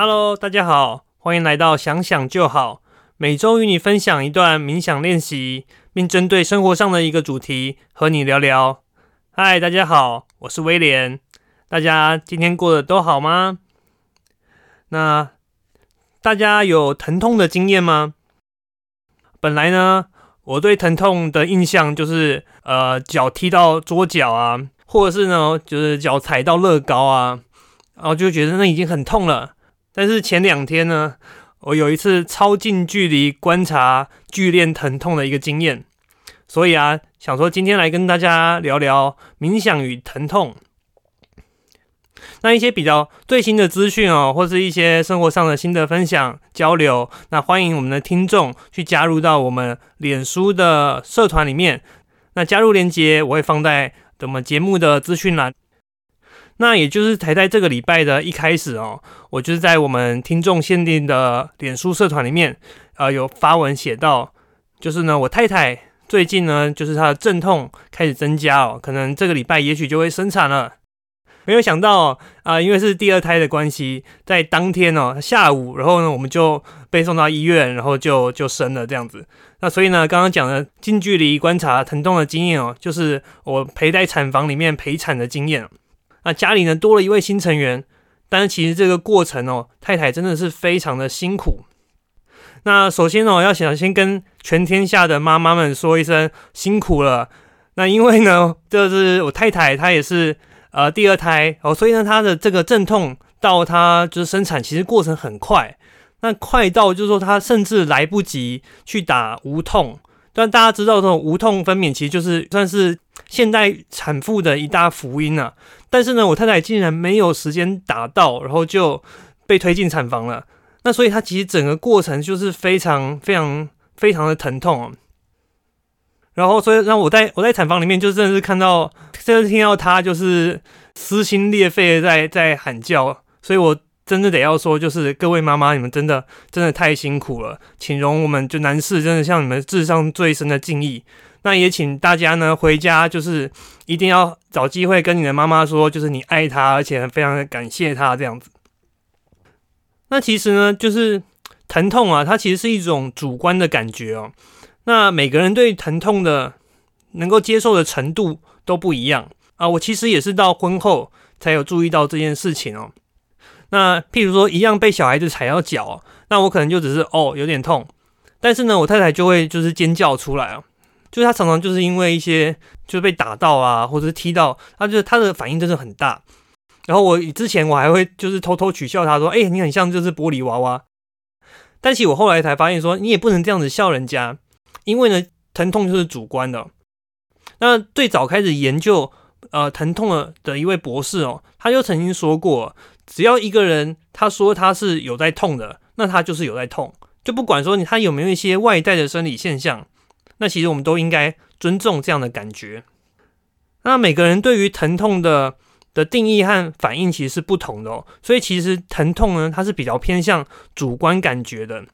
Hello，大家好，欢迎来到想想就好。每周与你分享一段冥想练习，并针对生活上的一个主题和你聊聊。嗨，大家好，我是威廉。大家今天过得都好吗？那大家有疼痛的经验吗？本来呢，我对疼痛的印象就是呃，脚踢到桌角啊，或者是呢，就是脚踩到乐高啊，然后就觉得那已经很痛了。但是前两天呢，我有一次超近距离观察剧烈疼痛的一个经验，所以啊，想说今天来跟大家聊聊冥想与疼痛。那一些比较最新的资讯哦，或是一些生活上的新的分享交流，那欢迎我们的听众去加入到我们脸书的社团里面。那加入链接我会放在我们节目的资讯栏。那也就是才在这个礼拜的一开始哦，我就是在我们听众限定的脸书社团里面，呃，有发文写到，就是呢，我太太最近呢，就是她的阵痛开始增加哦，可能这个礼拜也许就会生产了。没有想到啊，因为是第二胎的关系，在当天哦下午，然后呢，我们就被送到医院，然后就就生了这样子。那所以呢，刚刚讲的近距离观察疼痛的经验哦，就是我陪在产房里面陪产的经验。那家里呢多了一位新成员，但是其实这个过程哦，太太真的是非常的辛苦。那首先哦，要想先跟全天下的妈妈们说一声辛苦了。那因为呢，这是我太太，她也是呃第二胎哦，所以呢，她的这个阵痛到她就是生产，其实过程很快。那快到就是说，她甚至来不及去打无痛。但大家知道，这种无痛分娩其实就是算是现代产妇的一大福音啊。但是呢，我太太竟然没有时间打到，然后就被推进产房了。那所以她其实整个过程就是非常非常非常的疼痛。然后所以让我在我在产房里面就真的是看到，甚至听到她就是撕心裂肺的在在喊叫。所以我。真的得要说，就是各位妈妈，你们真的真的太辛苦了，请容我们就男士真的向你们致上最深的敬意。那也请大家呢回家，就是一定要找机会跟你的妈妈说，就是你爱她，而且非常的感谢她这样子。那其实呢，就是疼痛啊，它其实是一种主观的感觉哦。那每个人对疼痛的能够接受的程度都不一样啊。我其实也是到婚后才有注意到这件事情哦。那譬如说，一样被小孩子踩到脚，那我可能就只是哦有点痛，但是呢，我太太就会就是尖叫出来啊，就是她常常就是因为一些就被打到啊，或者是踢到，她就她的反应真的很大。然后我之前我还会就是偷偷取笑她说，哎，你很像就是玻璃娃娃。但其实我后来才发现说，你也不能这样子笑人家，因为呢，疼痛就是主观的。那最早开始研究呃疼痛的的一位博士哦，他就曾经说过。只要一个人他说他是有在痛的，那他就是有在痛，就不管说他有没有一些外在的生理现象，那其实我们都应该尊重这样的感觉。那每个人对于疼痛的的定义和反应其实是不同的哦，所以其实疼痛呢，它是比较偏向主观感觉的。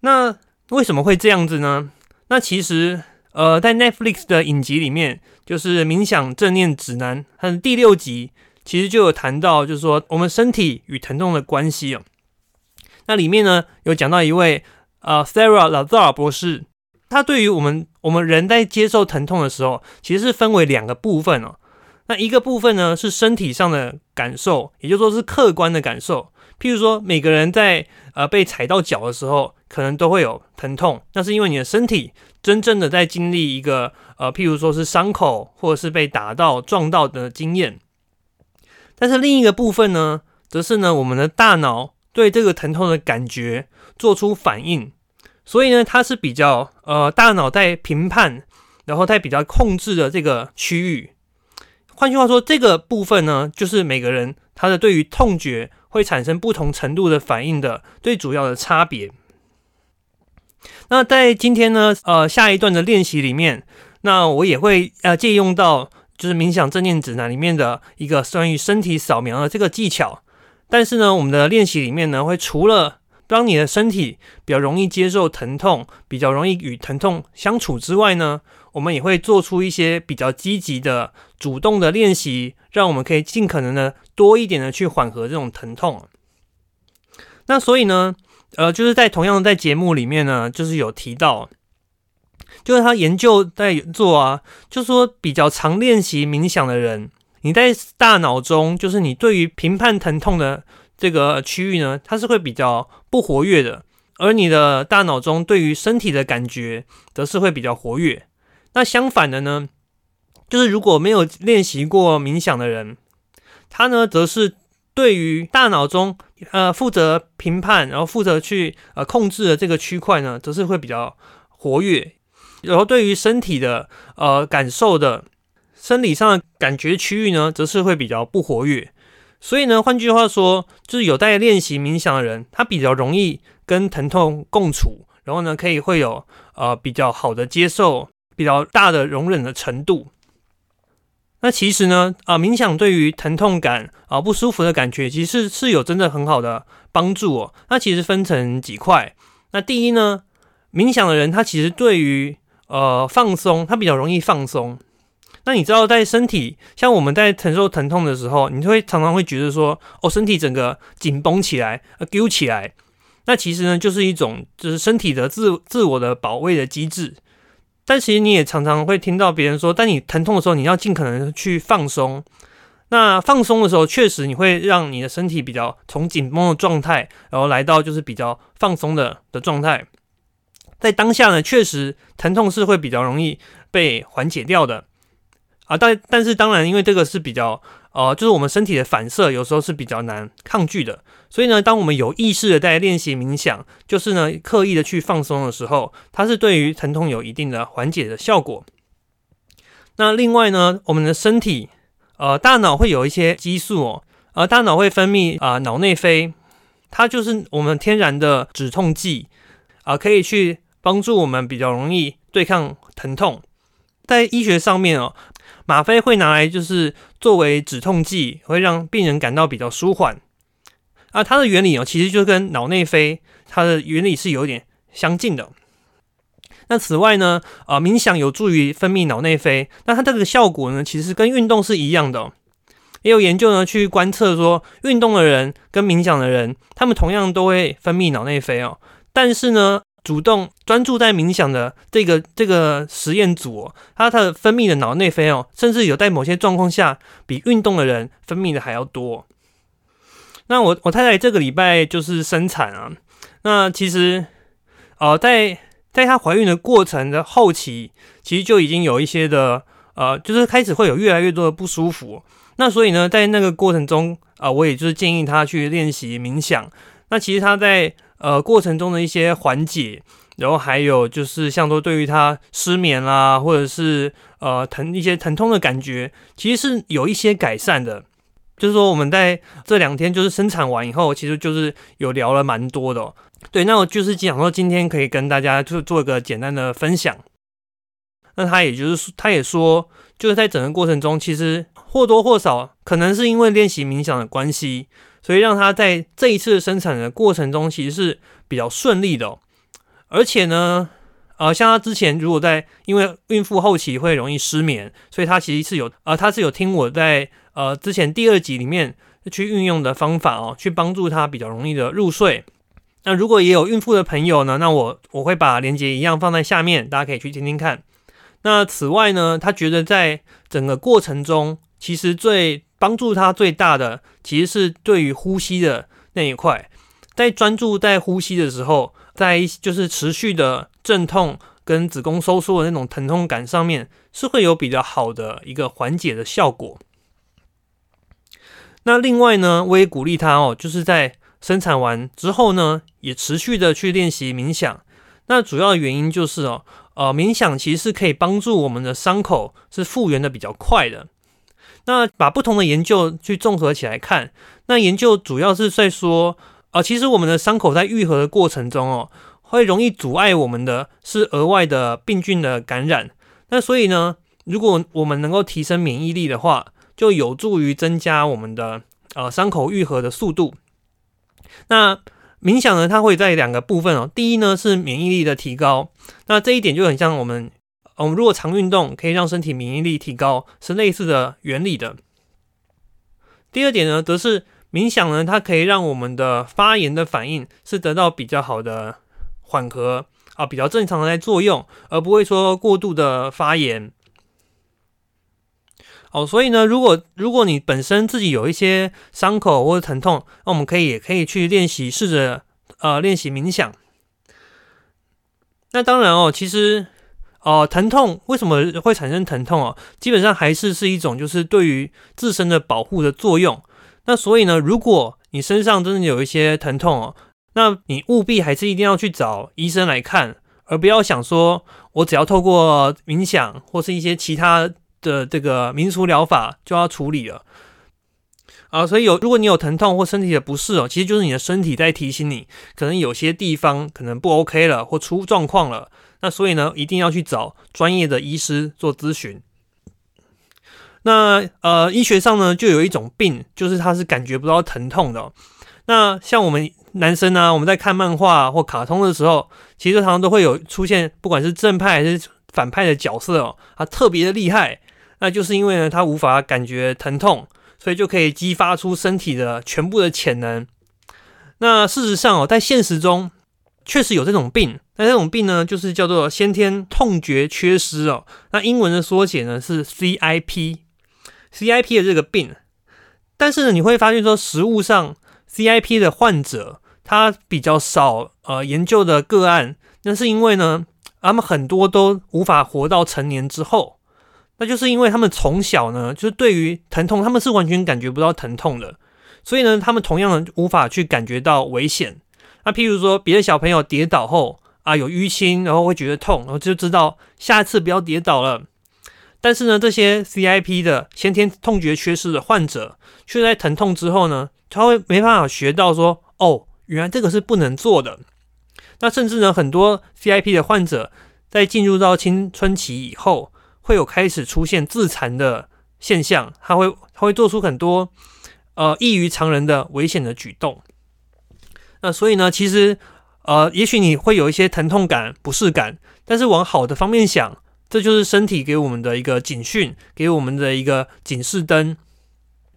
那为什么会这样子呢？那其实呃，在 Netflix 的影集里面，就是冥想正念指南它的第六集。其实就有谈到，就是说我们身体与疼痛的关系哦。那里面呢有讲到一位呃 Sarah Lazar 博士，他对于我们我们人在接受疼痛的时候，其实是分为两个部分哦。那一个部分呢是身体上的感受，也就说是客观的感受。譬如说每个人在呃被踩到脚的时候，可能都会有疼痛，那是因为你的身体真正的在经历一个呃譬如说是伤口或者是被打到撞到的经验。但是另一个部分呢，则是呢，我们的大脑对这个疼痛的感觉做出反应，所以呢，它是比较呃，大脑在评判，然后在比较控制的这个区域。换句话说，这个部分呢，就是每个人他的对于痛觉会产生不同程度的反应的最主要的差别。那在今天呢，呃，下一段的练习里面，那我也会呃借用到。就是冥想正念指南里面的一个关于身体扫描的这个技巧，但是呢，我们的练习里面呢，会除了当你的身体比较容易接受疼痛，比较容易与疼痛相处之外呢，我们也会做出一些比较积极的、主动的练习，让我们可以尽可能的多一点的去缓和这种疼痛。那所以呢，呃，就是在同样在节目里面呢，就是有提到，就是他研究在做啊，就说比较常练习冥想的人，你在大脑中，就是你对于评判疼痛的这个区域呢，它是会比较不活跃的，而你的大脑中对于身体的感觉，则是会比较活跃。那相反的呢，就是如果没有练习过冥想的人，他呢，则是对于大脑中呃负责评判，然后负责去呃控制的这个区块呢，则是会比较活跃。然后对于身体的呃感受的生理上的感觉区域呢，则是会比较不活跃。所以呢，换句话说，就是有在练习冥想的人，他比较容易跟疼痛共处，然后呢，可以会有呃比较好的接受，比较大的容忍的程度。那其实呢，啊，冥想对于疼痛感啊不舒服的感觉，其实是有真的很好的帮助哦。那其实分成几块。那第一呢，冥想的人他其实对于呃放松，它比较容易放松。那你知道，在身体像我们在承受疼痛的时候，你就会常常会觉得说，哦，身体整个紧绷起来，呃，揪起来。那其实呢，就是一种就是身体的自自我的保卫的机制。但其实你也常常会听到别人说，当你疼痛的时候，你要尽可能去放松。那放松的时候，确实你会让你的身体比较从紧绷的状态，然后来到就是比较放松的的状态。在当下呢，确实疼痛是会比较容易被缓解掉的啊。但但是当然，因为这个是比较。呃，就是我们身体的反射有时候是比较难抗拒的，所以呢，当我们有意识的在练习冥想，就是呢刻意的去放松的时候，它是对于疼痛有一定的缓解的效果。那另外呢，我们的身体，呃，大脑会有一些激素哦，呃，大脑会分泌啊脑内啡，它就是我们天然的止痛剂啊，可以去帮助我们比较容易对抗疼痛。在医学上面哦。吗啡会拿来就是作为止痛剂，会让病人感到比较舒缓。啊，它的原理哦，其实就跟脑内啡它的原理是有点相近的。那此外呢，啊，冥想有助于分泌脑内啡，那它这个效果呢，其实跟运动是一样的。也有研究呢去观测说，运动的人跟冥想的人，他们同样都会分泌脑内啡哦，但是呢。主动专注在冥想的这个这个实验组，它的分泌的脑内啡哦，甚至有在某些状况下比运动的人分泌的还要多。那我我太太这个礼拜就是生产啊，那其实呃在在她怀孕的过程的后期，其实就已经有一些的呃，就是开始会有越来越多的不舒服。那所以呢，在那个过程中啊，我也就是建议她去练习冥想。那其实她在。呃，过程中的一些缓解，然后还有就是像说对于他失眠啦，或者是呃疼一些疼痛的感觉，其实是有一些改善的。就是说我们在这两天就是生产完以后，其实就是有聊了蛮多的。对，那我就是讲说今天可以跟大家就做一个简单的分享。那他也就是说他也说，就是在整个过程中，其实或多或少可能是因为练习冥想的关系。所以让他在这一次生产的过程中，其实是比较顺利的。而且呢，呃，像他之前如果在因为孕妇后期会容易失眠，所以他其实是有呃，他是有听我在呃之前第二集里面去运用的方法哦，去帮助他比较容易的入睡。那如果也有孕妇的朋友呢，那我我会把链接一样放在下面，大家可以去听听看。那此外呢，他觉得在整个过程中，其实最帮助他最大的，其实是对于呼吸的那一块，在专注在呼吸的时候，在就是持续的阵痛跟子宫收缩的那种疼痛感上面，是会有比较好的一个缓解的效果。那另外呢，我也鼓励他哦，就是在生产完之后呢，也持续的去练习冥想。那主要原因就是哦，呃，冥想其实是可以帮助我们的伤口是复原的比较快的。那把不同的研究去综合起来看，那研究主要是在说，啊，其实我们的伤口在愈合的过程中哦，会容易阻碍我们的是额外的病菌的感染。那所以呢，如果我们能够提升免疫力的话，就有助于增加我们的呃伤口愈合的速度。那冥想呢，它会在两个部分哦，第一呢是免疫力的提高，那这一点就很像我们。我们如果常运动，可以让身体免疫力提高，是类似的原理的。第二点呢，则是冥想呢，它可以让我们的发炎的反应是得到比较好的缓和啊，比较正常的在作用，而不会说过度的发炎。哦，所以呢，如果如果你本身自己有一些伤口或者疼痛，那我们可以也可以去练习，试着呃练习冥想。那当然哦，其实哦，疼痛为什么会产生疼痛哦？基本上还是是一种就是对于自身的保护的作用。那所以呢，如果你身上真的有一些疼痛哦，那你务必还是一定要去找医生来看，而不要想说我只要透过冥想或是一些其他。的这个民俗疗法就要处理了啊，所以有如果你有疼痛或身体的不适哦，其实就是你的身体在提醒你，可能有些地方可能不 OK 了或出状况了。那所以呢，一定要去找专业的医师做咨询。那呃，医学上呢，就有一种病，就是他是感觉不到疼痛的。那像我们男生呢，我们在看漫画或卡通的时候，其实常常都会有出现，不管是正派还是反派的角色哦，他特别的厉害。那就是因为呢，他无法感觉疼痛，所以就可以激发出身体的全部的潜能。那事实上哦，在现实中确实有这种病。那这种病呢，就是叫做先天痛觉缺失哦。那英文的缩写呢是 CIP，CIP 的这个病。但是呢，你会发现说，实物上 CIP 的患者他比较少呃研究的个案，那是因为呢，他们很多都无法活到成年之后。那就是因为他们从小呢，就是对于疼痛，他们是完全感觉不到疼痛的，所以呢，他们同样的无法去感觉到危险。那譬如说，别的小朋友跌倒后啊，有淤青，然后会觉得痛，然后就知道下次不要跌倒了。但是呢，这些 CIP 的先天痛觉缺失的患者，却在疼痛之后呢，他会没办法学到说，哦，原来这个是不能做的。那甚至呢，很多 CIP 的患者在进入到青春期以后。会有开始出现自残的现象，他会他会做出很多呃异于常人的危险的举动。那所以呢，其实呃，也许你会有一些疼痛感、不适感，但是往好的方面想，这就是身体给我们的一个警讯，给我们的一个警示灯，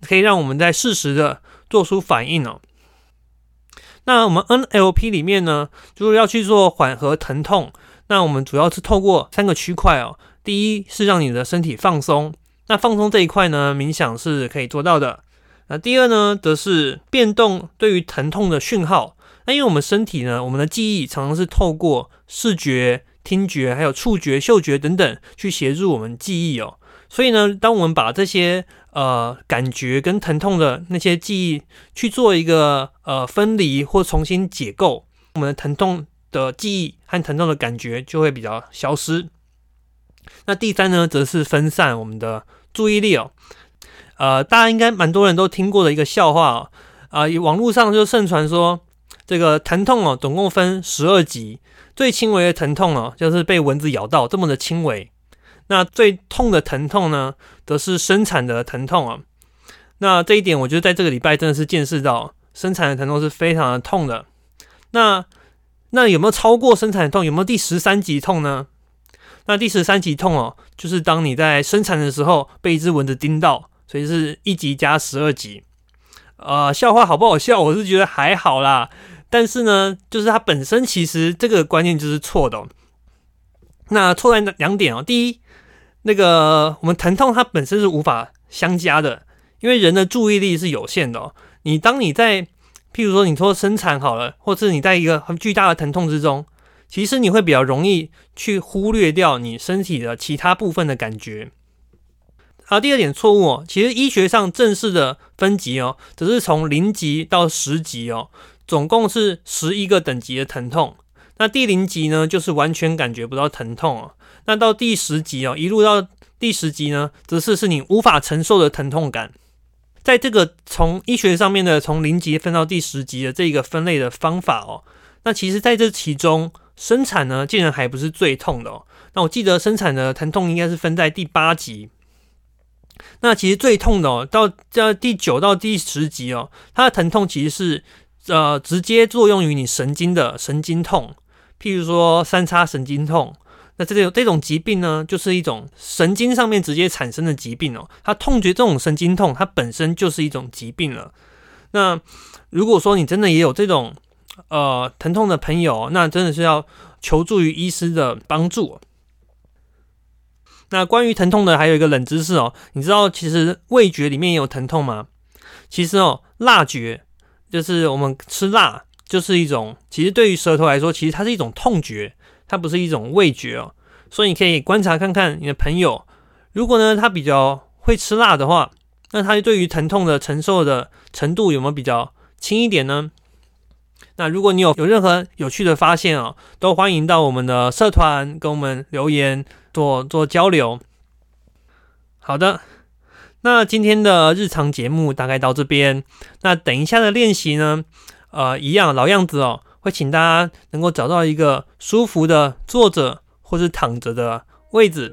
可以让我们在适时的做出反应哦。那我们 NLP 里面呢，就是要去做缓和疼痛，那我们主要是透过三个区块哦。第一是让你的身体放松，那放松这一块呢，冥想是可以做到的。那第二呢，则是变动对于疼痛的讯号。那因为我们身体呢，我们的记忆常常是透过视觉、听觉、还有触觉、嗅觉等等去协助我们记忆哦。所以呢，当我们把这些呃感觉跟疼痛的那些记忆去做一个呃分离或重新解构，我们的疼痛的记忆和疼痛的感觉就会比较消失。那第三呢，则是分散我们的注意力哦。呃，大家应该蛮多人都听过的一个笑话哦。啊，网络上就盛传说，这个疼痛哦，总共分十二级，最轻微的疼痛哦，就是被蚊子咬到这么的轻微。那最痛的疼痛呢，则是生产的疼痛啊。那这一点，我觉得在这个礼拜真的是见识到，生产的疼痛是非常的痛的。那那有没有超过生产的痛？有没有第十三级痛呢？那第十三级痛哦，就是当你在生产的时候被一只蚊子叮到，所以是一级加十二级。呃，笑话好不好笑？我是觉得还好啦。但是呢，就是它本身其实这个观念就是错的。那错在两点哦。第一，那个我们疼痛它本身是无法相加的，因为人的注意力是有限的。哦。你当你在譬如说你说生产好了，或是你在一个很巨大的疼痛之中。其实你会比较容易去忽略掉你身体的其他部分的感觉。好，第二点错误哦，其实医学上正式的分级哦，只是从零级到十级哦，总共是十一个等级的疼痛。那第零级呢，就是完全感觉不到疼痛哦。那到第十级哦，一路到第十级呢，则是是你无法承受的疼痛感。在这个从医学上面的从零级分到第十级的这个分类的方法哦，那其实在这其中。生产呢，竟然还不是最痛的哦。那我记得生产的疼痛应该是分在第八级。那其实最痛的哦，到这第九到第十级哦，它的疼痛其实是呃直接作用于你神经的神经痛，譬如说三叉神经痛。那这种这种疾病呢，就是一种神经上面直接产生的疾病哦。它痛觉这种神经痛，它本身就是一种疾病了。那如果说你真的也有这种呃疼痛的朋友，那真的是要求助于医师的帮助。那关于疼痛的还有一个冷知识哦，你知道其实味觉里面也有疼痛吗？其实哦，辣觉就是我们吃辣就是一种，其实对于舌头来说，其实它是一种痛觉，它不是一种味觉哦。所以你可以观察看看你的朋友，如果呢他比较会吃辣的话，那他对于疼痛的承受的程度有没有比较轻一点呢？那如果你有有任何有趣的发现哦，都欢迎到我们的社团跟我们留言做做交流。好的，那今天的日常节目大概到这边。那等一下的练习呢，呃，一样老样子哦，会请大家能够找到一个舒服的坐着。或是躺着的位置，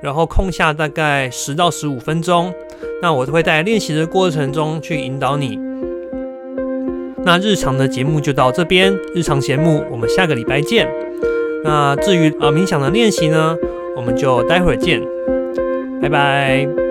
然后空下大概十到十五分钟，那我会在练习的过程中去引导你。那日常的节目就到这边，日常节目我们下个礼拜见。那至于呃冥想的练习呢，我们就待会儿见，拜拜。